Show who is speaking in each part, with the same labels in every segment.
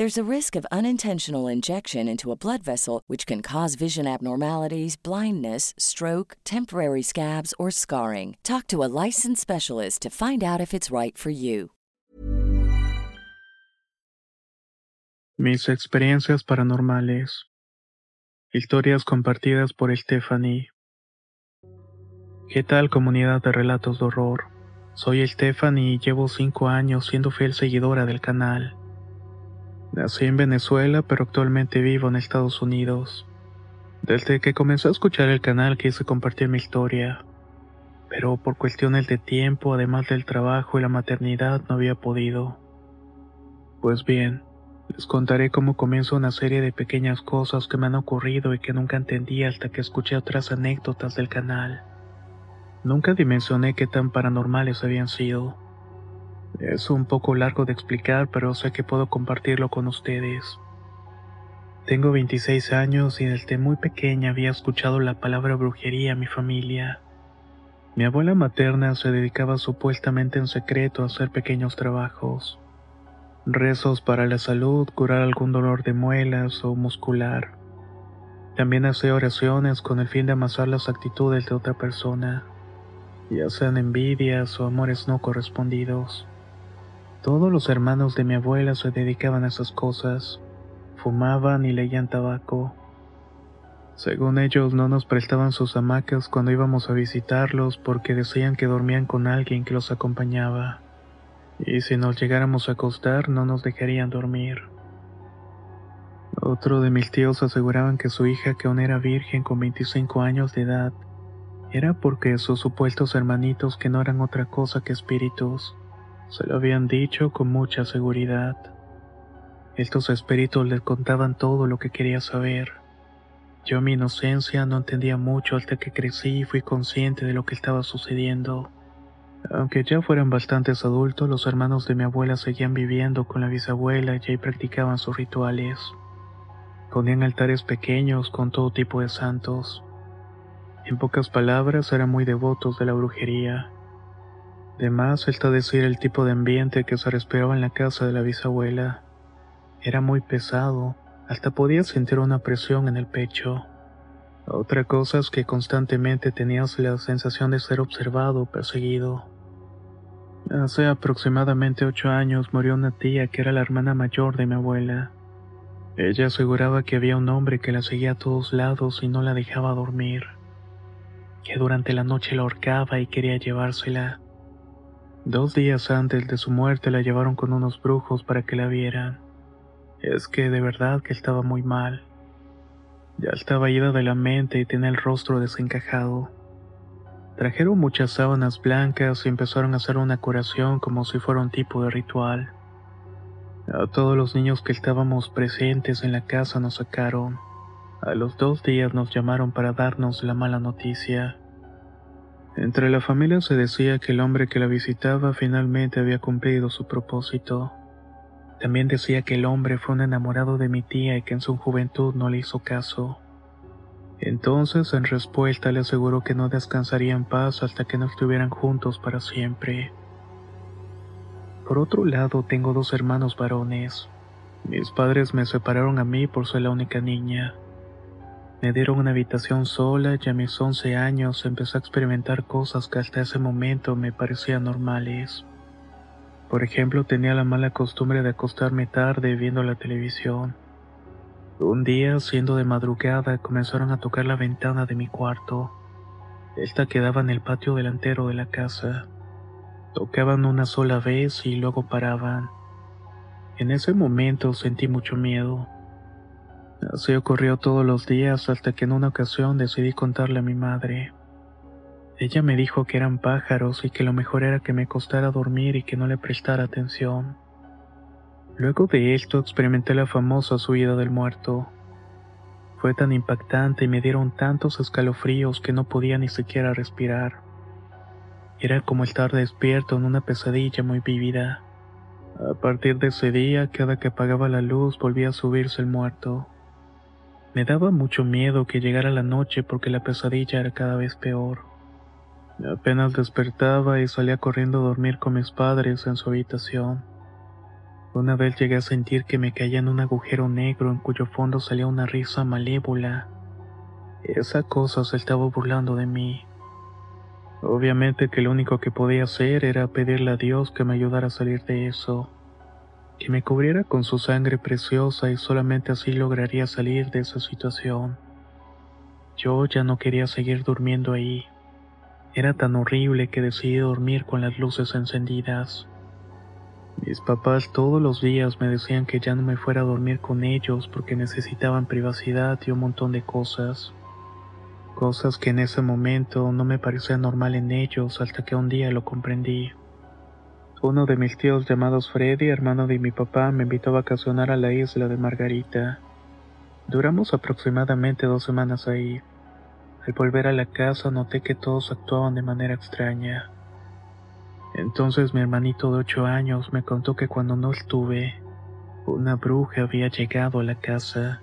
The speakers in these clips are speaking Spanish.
Speaker 1: There's a risk of unintentional injection into a blood vessel, which can cause vision abnormalities, blindness, stroke, temporary scabs, or scarring. Talk to a licensed specialist to find out if it's right for you.
Speaker 2: Mis experiencias paranormales. Historias compartidas por Stephanie. ¿Qué tal comunidad de relatos de horror? Soy Stephanie y llevo 5 años siendo fiel seguidora del canal. Nací en Venezuela, pero actualmente vivo en Estados Unidos. Desde que comencé a escuchar el canal quise compartir mi historia, pero por cuestiones de tiempo, además del trabajo y la maternidad, no había podido. Pues bien, les contaré cómo comienza una serie de pequeñas cosas que me han ocurrido y que nunca entendí hasta que escuché otras anécdotas del canal. Nunca dimensioné qué tan paranormales habían sido. Es un poco largo de explicar, pero sé que puedo compartirlo con ustedes. Tengo 26 años y desde muy pequeña había escuchado la palabra brujería a mi familia. Mi abuela materna se dedicaba supuestamente en secreto a hacer pequeños trabajos. Rezos para la salud, curar algún dolor de muelas o muscular. También hacía oraciones con el fin de amasar las actitudes de otra persona, ya sean envidias o amores no correspondidos. Todos los hermanos de mi abuela se dedicaban a esas cosas. Fumaban y leían tabaco. Según ellos no nos prestaban sus hamacas cuando íbamos a visitarlos porque decían que dormían con alguien que los acompañaba. Y si nos llegáramos a acostar no nos dejarían dormir. Otro de mis tíos aseguraban que su hija, que aún era virgen con 25 años de edad, era porque sus supuestos hermanitos que no eran otra cosa que espíritus, se lo habían dicho con mucha seguridad. Estos espíritus les contaban todo lo que quería saber. Yo mi inocencia no entendía mucho hasta que crecí y fui consciente de lo que estaba sucediendo. Aunque ya fueran bastantes adultos, los hermanos de mi abuela seguían viviendo con la bisabuela y practicaban sus rituales. Ponían altares pequeños con todo tipo de santos. En pocas palabras, eran muy devotos de la brujería. Además, está decir el tipo de ambiente que se respiraba en la casa de la bisabuela. Era muy pesado, hasta podía sentir una presión en el pecho. Otra cosa es que constantemente tenías la sensación de ser observado o perseguido. Hace aproximadamente ocho años murió una tía que era la hermana mayor de mi abuela. Ella aseguraba que había un hombre que la seguía a todos lados y no la dejaba dormir, que durante la noche la ahorcaba y quería llevársela. Dos días antes de su muerte la llevaron con unos brujos para que la vieran. Es que de verdad que estaba muy mal. Ya estaba ida de la mente y tenía el rostro desencajado. Trajeron muchas sábanas blancas y empezaron a hacer una curación como si fuera un tipo de ritual. A todos los niños que estábamos presentes en la casa nos sacaron. A los dos días nos llamaron para darnos la mala noticia. Entre la familia se decía que el hombre que la visitaba finalmente había cumplido su propósito. También decía que el hombre fue un enamorado de mi tía y que en su juventud no le hizo caso. Entonces, en respuesta, le aseguró que no descansaría en paz hasta que no estuvieran juntos para siempre. Por otro lado, tengo dos hermanos varones. Mis padres me separaron a mí por ser la única niña. Me dieron una habitación sola y a mis 11 años empecé a experimentar cosas que hasta ese momento me parecían normales. Por ejemplo, tenía la mala costumbre de acostarme tarde viendo la televisión. Un día, siendo de madrugada, comenzaron a tocar la ventana de mi cuarto. Esta quedaba en el patio delantero de la casa. Tocaban una sola vez y luego paraban. En ese momento sentí mucho miedo. Así ocurrió todos los días hasta que en una ocasión decidí contarle a mi madre. Ella me dijo que eran pájaros y que lo mejor era que me costara dormir y que no le prestara atención. Luego de esto experimenté la famosa subida del muerto. Fue tan impactante y me dieron tantos escalofríos que no podía ni siquiera respirar. Era como estar despierto en una pesadilla muy vívida. A partir de ese día, cada que apagaba la luz volvía a subirse el muerto. Me daba mucho miedo que llegara la noche porque la pesadilla era cada vez peor. Apenas despertaba y salía corriendo a dormir con mis padres en su habitación. Una vez llegué a sentir que me caía en un agujero negro en cuyo fondo salía una risa malévola. Esa cosa se estaba burlando de mí. Obviamente que lo único que podía hacer era pedirle a Dios que me ayudara a salir de eso que me cubriera con su sangre preciosa y solamente así lograría salir de esa situación. Yo ya no quería seguir durmiendo ahí. Era tan horrible que decidí dormir con las luces encendidas. Mis papás todos los días me decían que ya no me fuera a dormir con ellos porque necesitaban privacidad y un montón de cosas. Cosas que en ese momento no me parecían normal en ellos hasta que un día lo comprendí. Uno de mis tíos llamados Freddy, hermano de mi papá, me invitó a vacacionar a la isla de Margarita. Duramos aproximadamente dos semanas ahí. Al volver a la casa noté que todos actuaban de manera extraña. Entonces mi hermanito de ocho años me contó que cuando no estuve, una bruja había llegado a la casa.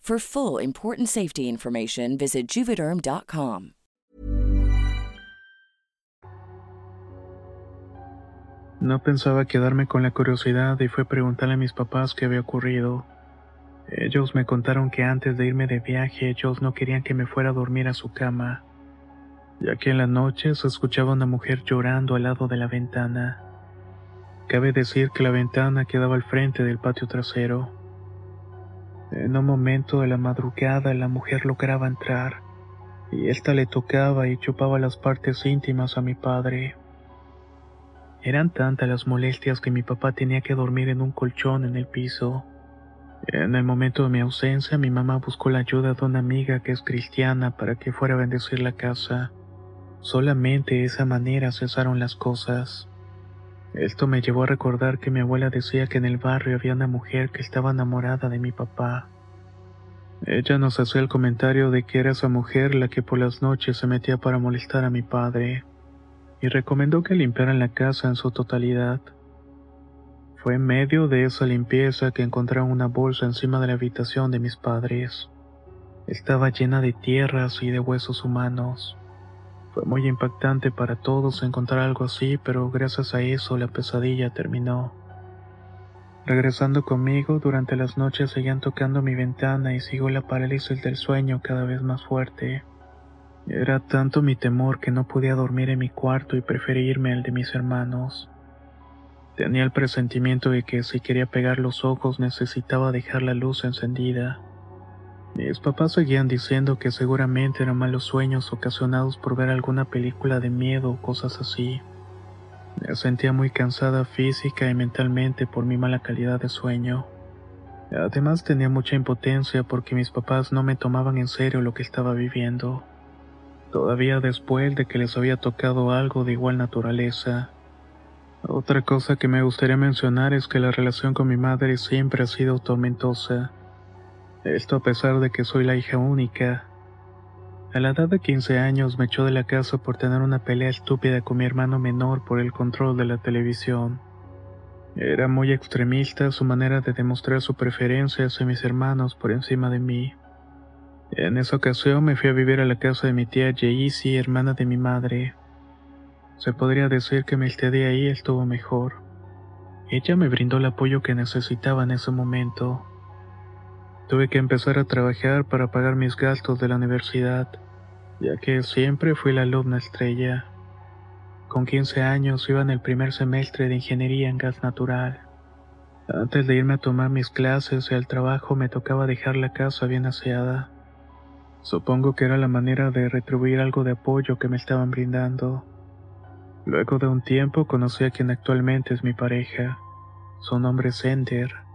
Speaker 1: For full important safety information, visit juvederm.com.
Speaker 2: No pensaba quedarme con la curiosidad y fue preguntarle a mis papás qué había ocurrido. Ellos me contaron que antes de irme de viaje ellos no querían que me fuera a dormir a su cama, ya que en la noche se escuchaba una mujer llorando al lado de la ventana. Cabe decir que la ventana quedaba al frente del patio trasero. En un momento de la madrugada la mujer lograba entrar, y ésta le tocaba y chupaba las partes íntimas a mi padre. Eran tantas las molestias que mi papá tenía que dormir en un colchón en el piso. En el momento de mi ausencia, mi mamá buscó la ayuda de una amiga que es cristiana para que fuera a bendecir la casa. Solamente de esa manera cesaron las cosas. Esto me llevó a recordar que mi abuela decía que en el barrio había una mujer que estaba enamorada de mi papá. Ella nos hacía el comentario de que era esa mujer la que por las noches se metía para molestar a mi padre, y recomendó que limpiaran la casa en su totalidad. Fue en medio de esa limpieza que encontraron una bolsa encima de la habitación de mis padres. Estaba llena de tierras y de huesos humanos. Fue muy impactante para todos encontrar algo así, pero gracias a eso la pesadilla terminó. Regresando conmigo, durante las noches seguían tocando mi ventana y sigo la parálisis del sueño cada vez más fuerte. Era tanto mi temor que no podía dormir en mi cuarto y preferí irme al de mis hermanos. Tenía el presentimiento de que si quería pegar los ojos necesitaba dejar la luz encendida. Mis papás seguían diciendo que seguramente eran malos sueños ocasionados por ver alguna película de miedo o cosas así. Me sentía muy cansada física y mentalmente por mi mala calidad de sueño. Además tenía mucha impotencia porque mis papás no me tomaban en serio lo que estaba viviendo. Todavía después de que les había tocado algo de igual naturaleza. Otra cosa que me gustaría mencionar es que la relación con mi madre siempre ha sido tormentosa. Esto a pesar de que soy la hija única, a la edad de 15 años me echó de la casa por tener una pelea estúpida con mi hermano menor por el control de la televisión. Era muy extremista su manera de demostrar su preferencia hacia mis hermanos por encima de mí. En esa ocasión me fui a vivir a la casa de mi tía Yeisi, hermana de mi madre. Se podría decir que mi estadía ahí estuvo mejor. Ella me brindó el apoyo que necesitaba en ese momento. Tuve que empezar a trabajar para pagar mis gastos de la universidad, ya que siempre fui la alumna estrella. Con 15 años iba en el primer semestre de ingeniería en gas natural. Antes de irme a tomar mis clases y al trabajo me tocaba dejar la casa bien aseada. Supongo que era la manera de retribuir algo de apoyo que me estaban brindando. Luego de un tiempo conocí a quien actualmente es mi pareja. Su nombre es Ender.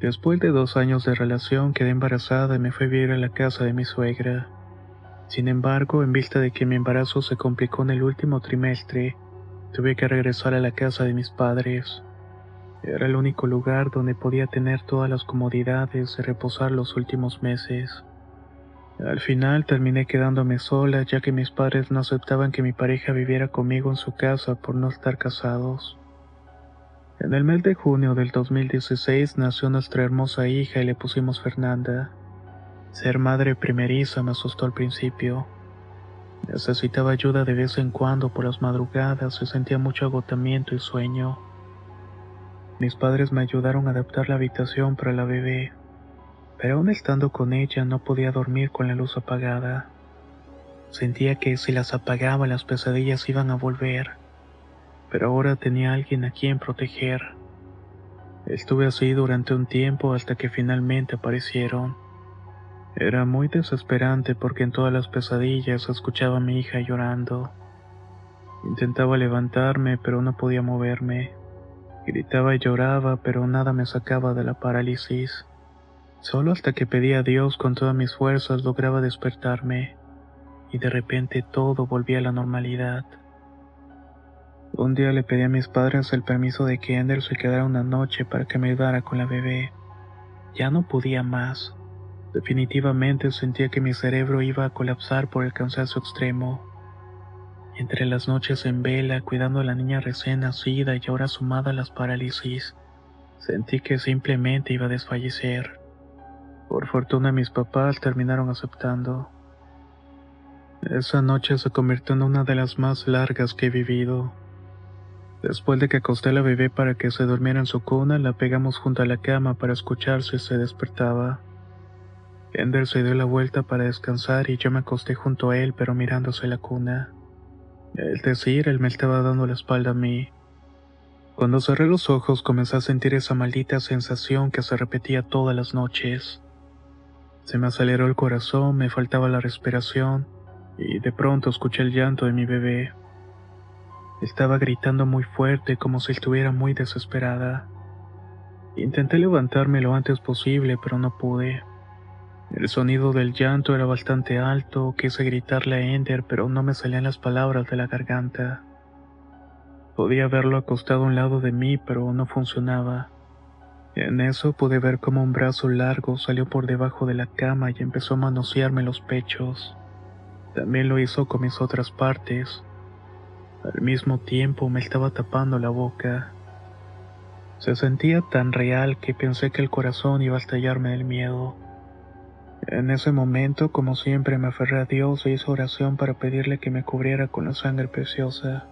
Speaker 2: Después de dos años de relación quedé embarazada y me fui a vivir a la casa de mi suegra. Sin embargo, en vista de que mi embarazo se complicó en el último trimestre, tuve que regresar a la casa de mis padres. Era el único lugar donde podía tener todas las comodidades de reposar los últimos meses. Al final terminé quedándome sola ya que mis padres no aceptaban que mi pareja viviera conmigo en su casa por no estar casados. En el mes de junio del 2016 nació nuestra hermosa hija y le pusimos Fernanda. Ser madre primeriza me asustó al principio. Necesitaba ayuda de vez en cuando por las madrugadas y sentía mucho agotamiento y sueño. Mis padres me ayudaron a adaptar la habitación para la bebé, pero aún estando con ella no podía dormir con la luz apagada. Sentía que si las apagaba las pesadillas iban a volver pero ahora tenía alguien a quien proteger. Estuve así durante un tiempo hasta que finalmente aparecieron. Era muy desesperante porque en todas las pesadillas escuchaba a mi hija llorando. Intentaba levantarme, pero no podía moverme. Gritaba y lloraba, pero nada me sacaba de la parálisis. Solo hasta que pedía a Dios con todas mis fuerzas lograba despertarme, y de repente todo volvía a la normalidad. Un día le pedí a mis padres el permiso de que Ender se quedara una noche para que me ayudara con la bebé. Ya no podía más. Definitivamente sentía que mi cerebro iba a colapsar por el cansancio extremo. Entre las noches en vela, cuidando a la niña recién nacida y ahora sumada a las parálisis, sentí que simplemente iba a desfallecer. Por fortuna mis papás terminaron aceptando. Esa noche se convirtió en una de las más largas que he vivido. Después de que acosté a la bebé para que se durmiera en su cuna, la pegamos junto a la cama para escuchar si se despertaba. Ender se dio la vuelta para descansar y yo me acosté junto a él pero mirándose la cuna. Es decir, él me estaba dando la espalda a mí. Cuando cerré los ojos comencé a sentir esa maldita sensación que se repetía todas las noches. Se me aceleró el corazón, me faltaba la respiración y de pronto escuché el llanto de mi bebé. Estaba gritando muy fuerte como si estuviera muy desesperada. Intenté levantarme lo antes posible, pero no pude. El sonido del llanto era bastante alto, quise gritarle a Ender, pero no me salían las palabras de la garganta. Podía verlo acostado a un lado de mí, pero no funcionaba. En eso pude ver cómo un brazo largo salió por debajo de la cama y empezó a manosearme los pechos. También lo hizo con mis otras partes. Al mismo tiempo me estaba tapando la boca. Se sentía tan real que pensé que el corazón iba a estallarme del miedo. En ese momento, como siempre, me aferré a Dios e hice oración para pedirle que me cubriera con la sangre preciosa.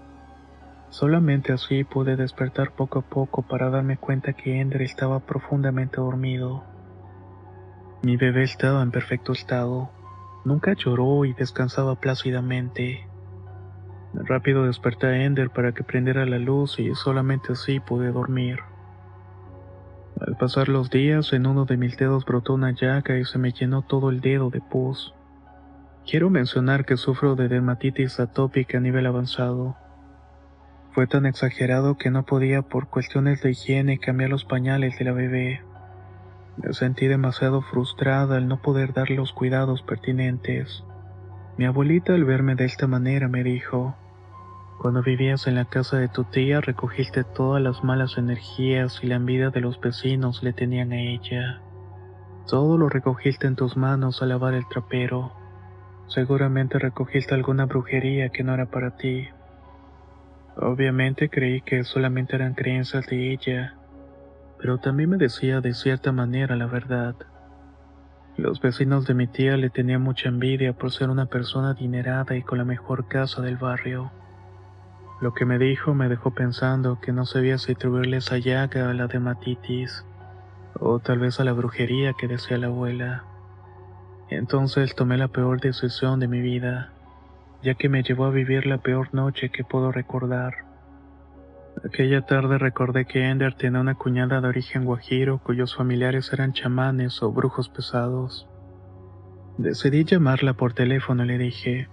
Speaker 2: Solamente así pude despertar poco a poco para darme cuenta que Ender estaba profundamente dormido. Mi bebé estaba en perfecto estado. Nunca lloró y descansaba plácidamente. Rápido desperté a Ender para que prendiera la luz y solamente así pude dormir. Al pasar los días, en uno de mis dedos brotó una llaga y se me llenó todo el dedo de pus. Quiero mencionar que sufro de dermatitis atópica a nivel avanzado. Fue tan exagerado que no podía por cuestiones de higiene cambiar los pañales de la bebé. Me sentí demasiado frustrada al no poder darle los cuidados pertinentes. Mi abuelita al verme de esta manera me dijo, cuando vivías en la casa de tu tía recogiste todas las malas energías y la envidia de los vecinos le tenían a ella. Todo lo recogiste en tus manos al lavar el trapero. Seguramente recogiste alguna brujería que no era para ti. Obviamente creí que solamente eran creencias de ella, pero también me decía de cierta manera la verdad. Los vecinos de mi tía le tenían mucha envidia por ser una persona adinerada y con la mejor casa del barrio. Lo que me dijo me dejó pensando que no sabía si atribuirle esa llaga a la dermatitis, o tal vez a la brujería que decía la abuela. Entonces tomé la peor decisión de mi vida, ya que me llevó a vivir la peor noche que puedo recordar. Aquella tarde recordé que Ender tenía una cuñada de origen guajiro cuyos familiares eran chamanes o brujos pesados. Decidí llamarla por teléfono y le dije,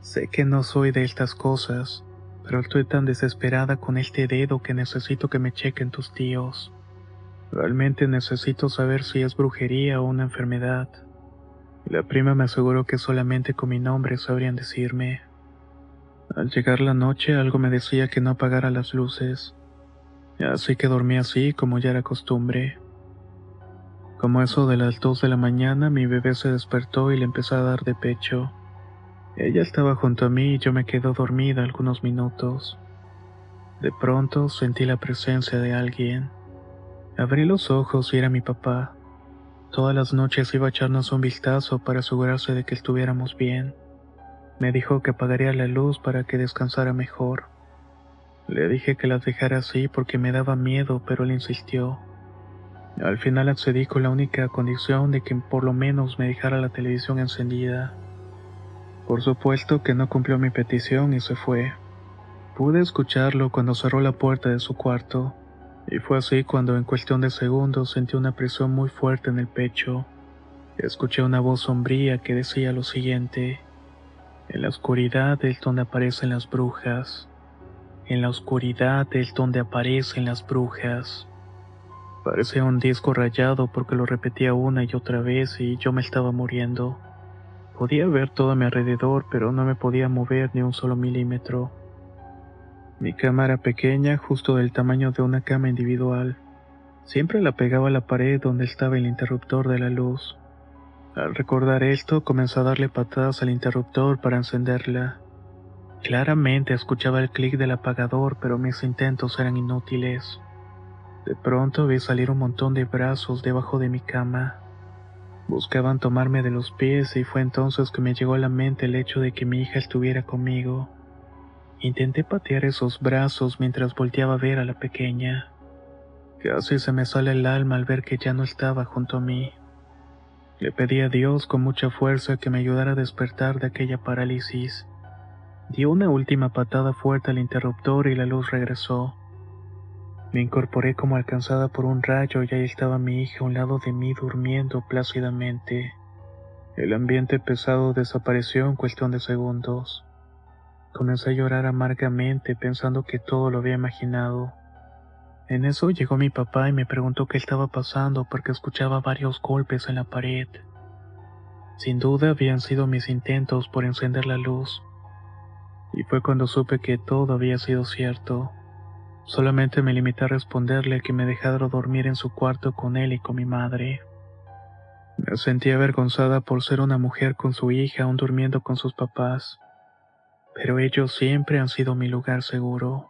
Speaker 2: sé que no soy de estas cosas, pero estoy tan desesperada con este dedo que necesito que me chequen tus tíos. Realmente necesito saber si es brujería o una enfermedad. La prima me aseguró que solamente con mi nombre sabrían decirme. Al llegar la noche algo me decía que no apagara las luces, así que dormí así como ya era costumbre. Como eso de las dos de la mañana mi bebé se despertó y le empezó a dar de pecho. Ella estaba junto a mí y yo me quedé dormida algunos minutos. De pronto sentí la presencia de alguien. Abrí los ojos y era mi papá. Todas las noches iba a echarnos un vistazo para asegurarse de que estuviéramos bien. Me dijo que apagaría la luz para que descansara mejor. Le dije que las dejara así porque me daba miedo, pero él insistió. Al final accedí con la única condición de que por lo menos me dejara la televisión encendida. Por supuesto que no cumplió mi petición y se fue. Pude escucharlo cuando cerró la puerta de su cuarto, y fue así cuando en cuestión de segundos sentí una presión muy fuerte en el pecho. Escuché una voz sombría que decía lo siguiente. En la oscuridad es donde aparecen las brujas. En la oscuridad es donde aparecen las brujas. Parecía un disco rayado porque lo repetía una y otra vez y yo me estaba muriendo. Podía ver todo a mi alrededor, pero no me podía mover ni un solo milímetro. Mi cama era pequeña, justo del tamaño de una cama individual. Siempre la pegaba a la pared donde estaba el interruptor de la luz. Al recordar esto, comenzó a darle patadas al interruptor para encenderla. Claramente escuchaba el clic del apagador, pero mis intentos eran inútiles. De pronto vi salir un montón de brazos debajo de mi cama. Buscaban tomarme de los pies y fue entonces que me llegó a la mente el hecho de que mi hija estuviera conmigo. Intenté patear esos brazos mientras volteaba a ver a la pequeña. Casi se me sale el alma al ver que ya no estaba junto a mí. Le pedí a Dios con mucha fuerza que me ayudara a despertar de aquella parálisis. Dio una última patada fuerte al interruptor y la luz regresó. Me incorporé como alcanzada por un rayo y ahí estaba mi hija a un lado de mí durmiendo plácidamente. El ambiente pesado desapareció en cuestión de segundos. Comencé a llorar amargamente pensando que todo lo había imaginado. En eso llegó mi papá y me preguntó qué estaba pasando porque escuchaba varios golpes en la pared. Sin duda habían sido mis intentos por encender la luz. Y fue cuando supe que todo había sido cierto. Solamente me limité a responderle que me dejara dormir en su cuarto con él y con mi madre. Me sentía avergonzada por ser una mujer con su hija aún durmiendo con sus papás, pero ellos siempre han sido mi lugar seguro.